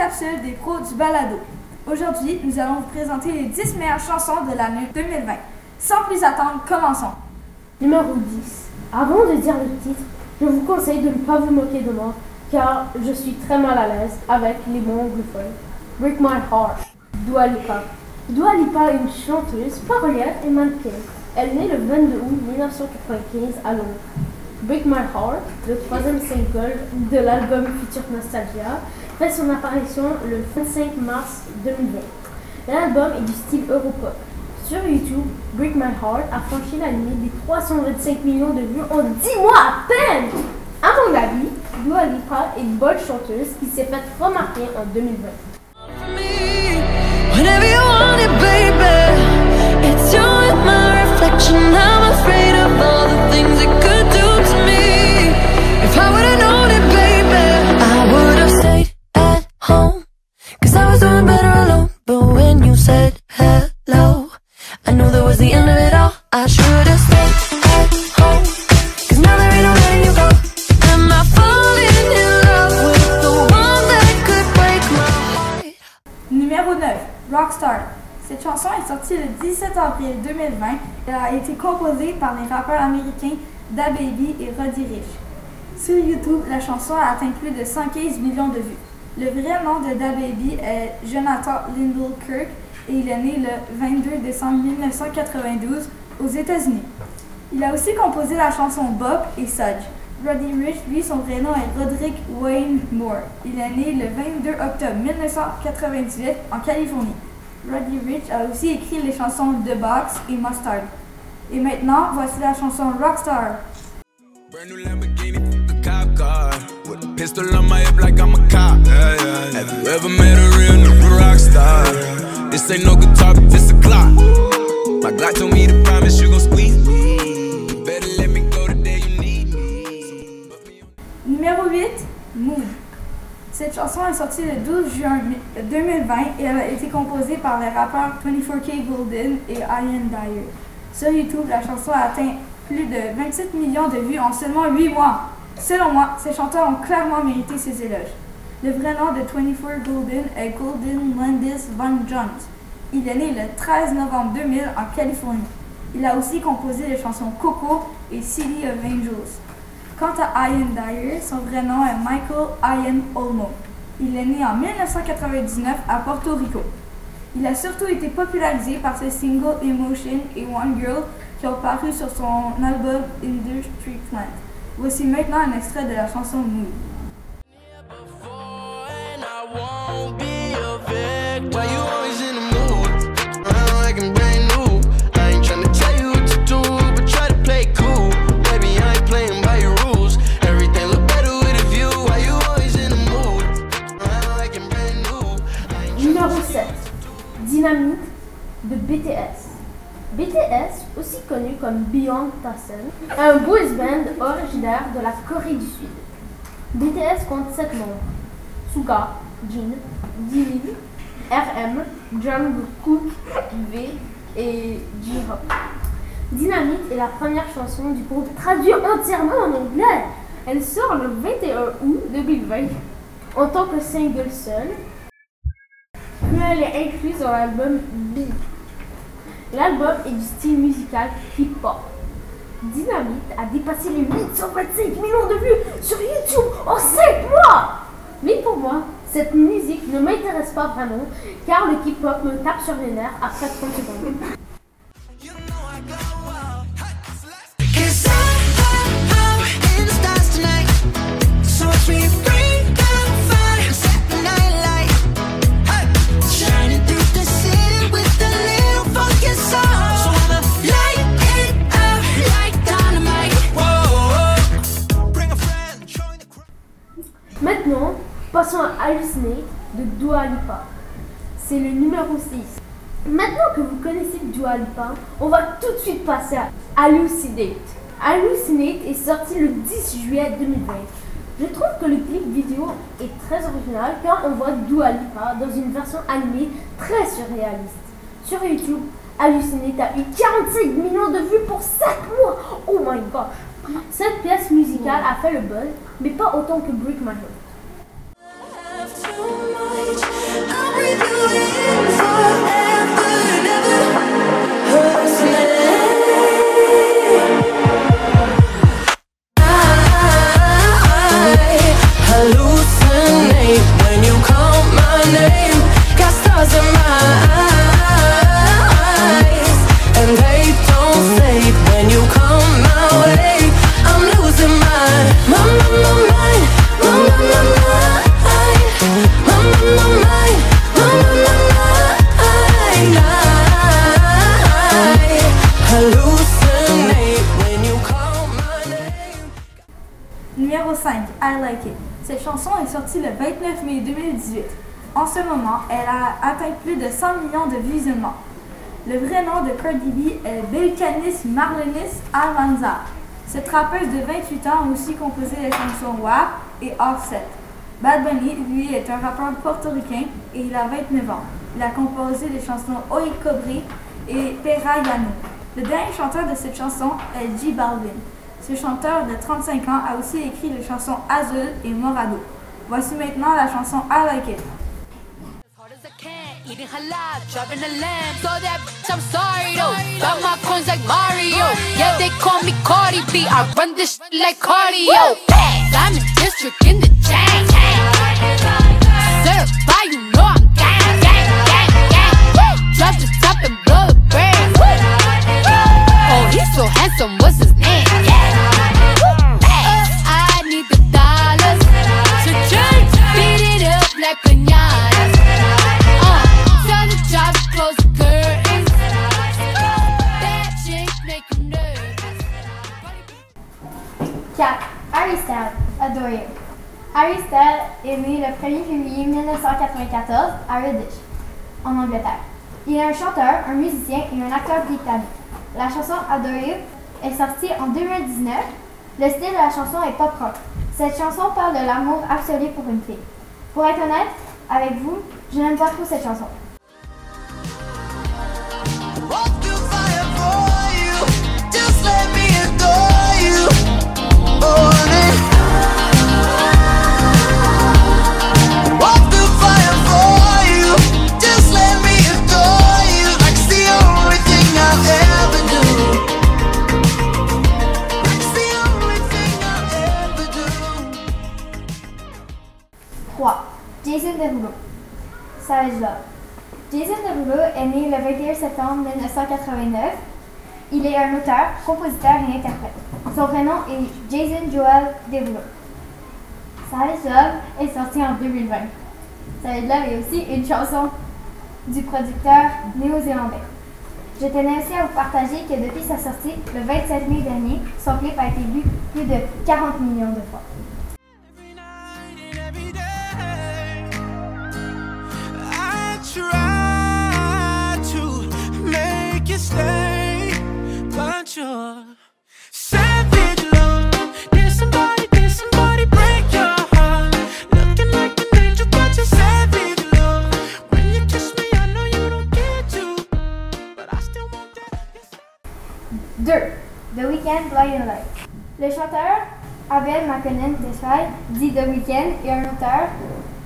capsule des pros du balado. Aujourd'hui, nous allons vous présenter les 10 meilleures chansons de l'année 2020. Sans plus attendre, commençons. Numéro 10. Avant de dire le titre, je vous conseille de ne pas vous moquer de moi, car je suis très mal à l'aise avec les mots anglophones. Break My Heart, Dua Lipa. Dua Lipa est une chanteuse, parolière et mannequin. Elle naît le 22 août 1995 à Londres. Break My Heart, le troisième single de l'album Future Nostalgia, fait son apparition le 25 mars 2020. L'album est du style Europop. Sur YouTube, Break My Heart a franchi la limite des 325 millions de vues en 10 mois à peine! À mon avis, Dua est une bonne chanteuse qui s'est faite remarquer en 2020. Chanson est sortie le 17 avril 2020. Elle a été composée par les rappeurs américains DaBaby et Roddy Ricch. Sur YouTube, la chanson a atteint plus de 115 millions de vues. Le vrai nom de DaBaby est Jonathan Lindell Kirk et il est né le 22 décembre 1992 aux États-Unis. Il a aussi composé la chanson Bob et Sudge. Roddy Rich, lui, son vrai nom est Roderick Wayne Moore. Il est né le 22 octobre 1998 en Californie. Roddy Rich a aussi écrit les chansons The Box et Mustard. Et maintenant, voici la chanson Rockstar. Brand new Lamborghini, a cop car. With a pistol on my hip like I'm a cop. Yeah, yeah, Have you ever met a real nigga rock star? This ain't no guitar, but this a clock. My Glock told me to promise you gon' squeeze me. You better let me go the day you need me. Put me on- Numéro 8, Mood. Cette chanson est sortie le 12 juin 2020 et elle a été composée par les rappeurs 24K Golden et Ian Dyer. Sur YouTube, la chanson a atteint plus de 27 millions de vues en seulement 8 mois. Selon moi, ces chanteurs ont clairement mérité ces éloges. Le vrai nom de 24 Golden est Golden Landis Von Jones. Il est né le 13 novembre 2000 en Californie. Il a aussi composé les chansons Coco et City of Angels. Quant à Ian Dyer, son vrai nom est Michael Ian Olmo. Il est né en 1999 à Porto Rico. Il a surtout été popularisé par ses singles Emotion et One Girl qui ont paru sur son album Industry Plant. Voici maintenant un extrait de la chanson Mood. Un boys band originaire de la Corée du Sud. BTS compte 7 membres. Suga, Jin, Jimin, RM, Jungkook, V et J-Hope. Dynamite est la première chanson du groupe traduite entièrement en anglais. Elle sort le 21 août 2020 en tant que single seul puis elle est incluse dans l'album B. L'album est du style musical hip-hop. Dynamite a dépassé les 825 millions de vues sur YouTube en 5 mois. Mais pour moi, cette musique ne m'intéresse pas vraiment car le hip-hop me tape sur les nerfs après 30 secondes. C'est le numéro 6. Maintenant que vous connaissez Dua Lipa, on va tout de suite passer à Hallucinate. Hallucinate est sorti le 10 juillet 2020. Je trouve que le clip vidéo est très original car on voit Dua Lipa dans une version animée très surréaliste. Sur YouTube, Hallucinate a eu 45 millions de vues pour 7 mois. Oh my gosh. Cette pièce musicale a fait le buzz, mais pas autant que Break My you it for Numéro 5, I Like It. Cette chanson est sortie le 29 mai 2018. En ce moment, elle a atteint plus de 100 millions de visionnements. Le vrai nom de Cardi B est Belcanis Marlenis Almanza. Cette rappeuse de 28 ans a aussi composé les chansons WAP et Offset. Bad Bunny, lui, est un rappeur portoricain et il a 29 ans. Il a composé les chansons Oi Cobri et Pera Yano. Le dernier chanteur de cette chanson est J Balvin. Ce chanteur de 35 ans a aussi écrit les chansons Azul et Morado. Voici maintenant la chanson I Like It. eating so handsome. What's his name? You. Harry Styles est né le 1er février 1994 à Redditch, en Angleterre. Il est un chanteur, un musicien et un acteur britannique. La chanson Adore est sortie en 2019. Le style de la chanson est pop rock. Cette chanson parle de l'amour absolu pour une fille. Pour être honnête avec vous, je n'aime pas trop cette chanson. Septembre 1989. Il est un auteur, compositeur et interprète. Son prénom est Jason Joel Derulo. Savage Love est sorti en 2020. Savage Love est aussi une chanson du producteur néo-zélandais. Je tenais aussi à vous partager que depuis sa sortie, le 27 mai dernier, son clip a été vu plus de 40 millions de fois. The Weeknd Blinding Light. Le chanteur Abel McConnell Desfay, dit The Weeknd, est un auteur,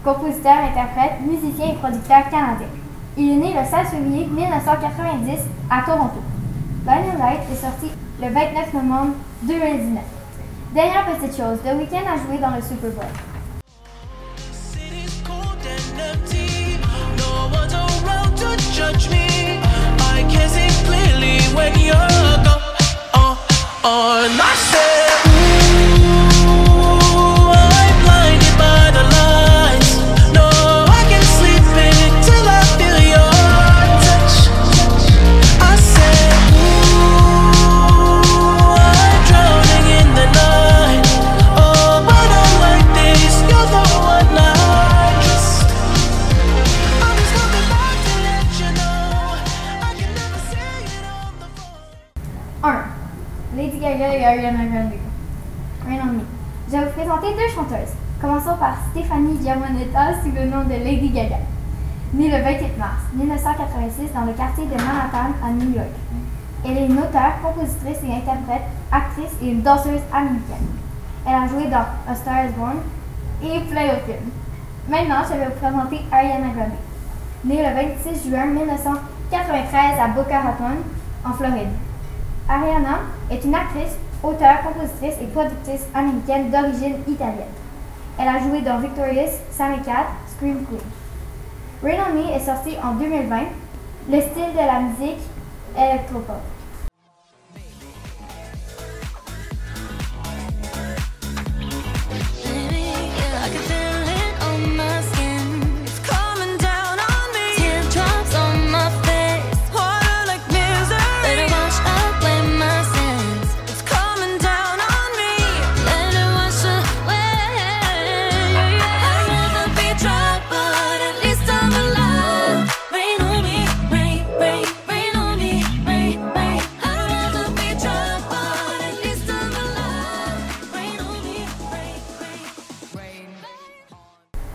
compositeur, interprète, musicien et producteur canadien. Il est né le 16 février 1990 à Toronto. Blinding Light est sorti le 29 novembre 2019. Dernière petite chose, The Weeknd a joué dans le Super Bowl. Judge me. I can see clearly when you're on my sous le nom de Lady Gaga. Née le 28 mars 1986 dans le quartier de Manhattan à New York. Elle est une auteure, compositrice et interprète, actrice et une danseuse américaine. Elle a joué dans A Star is Born et plein d'autres films. Maintenant, je vais vous présenter Ariana Grande. née le 26 juin 1993 à Boca Raton, en Floride. Ariana est une actrice, auteure, compositrice et productrice américaine d'origine italienne. Elle a joué dans Victorious, Sammy Cat, Scream Queen. Rain on Me est sorti en 2020. Le style de la musique électropop.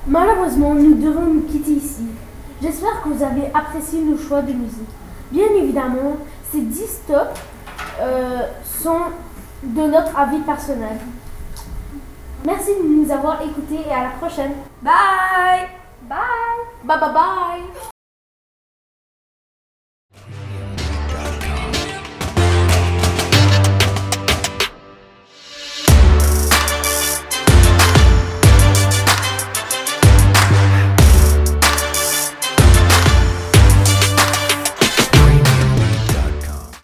Malheureusement, nous devons nous quitter ici. J'espère que vous avez apprécié nos choix de musique. Bien évidemment, ces 10 stops euh, sont de notre avis personnel. Merci de nous avoir écoutés et à la prochaine. Bye! Bye bye bye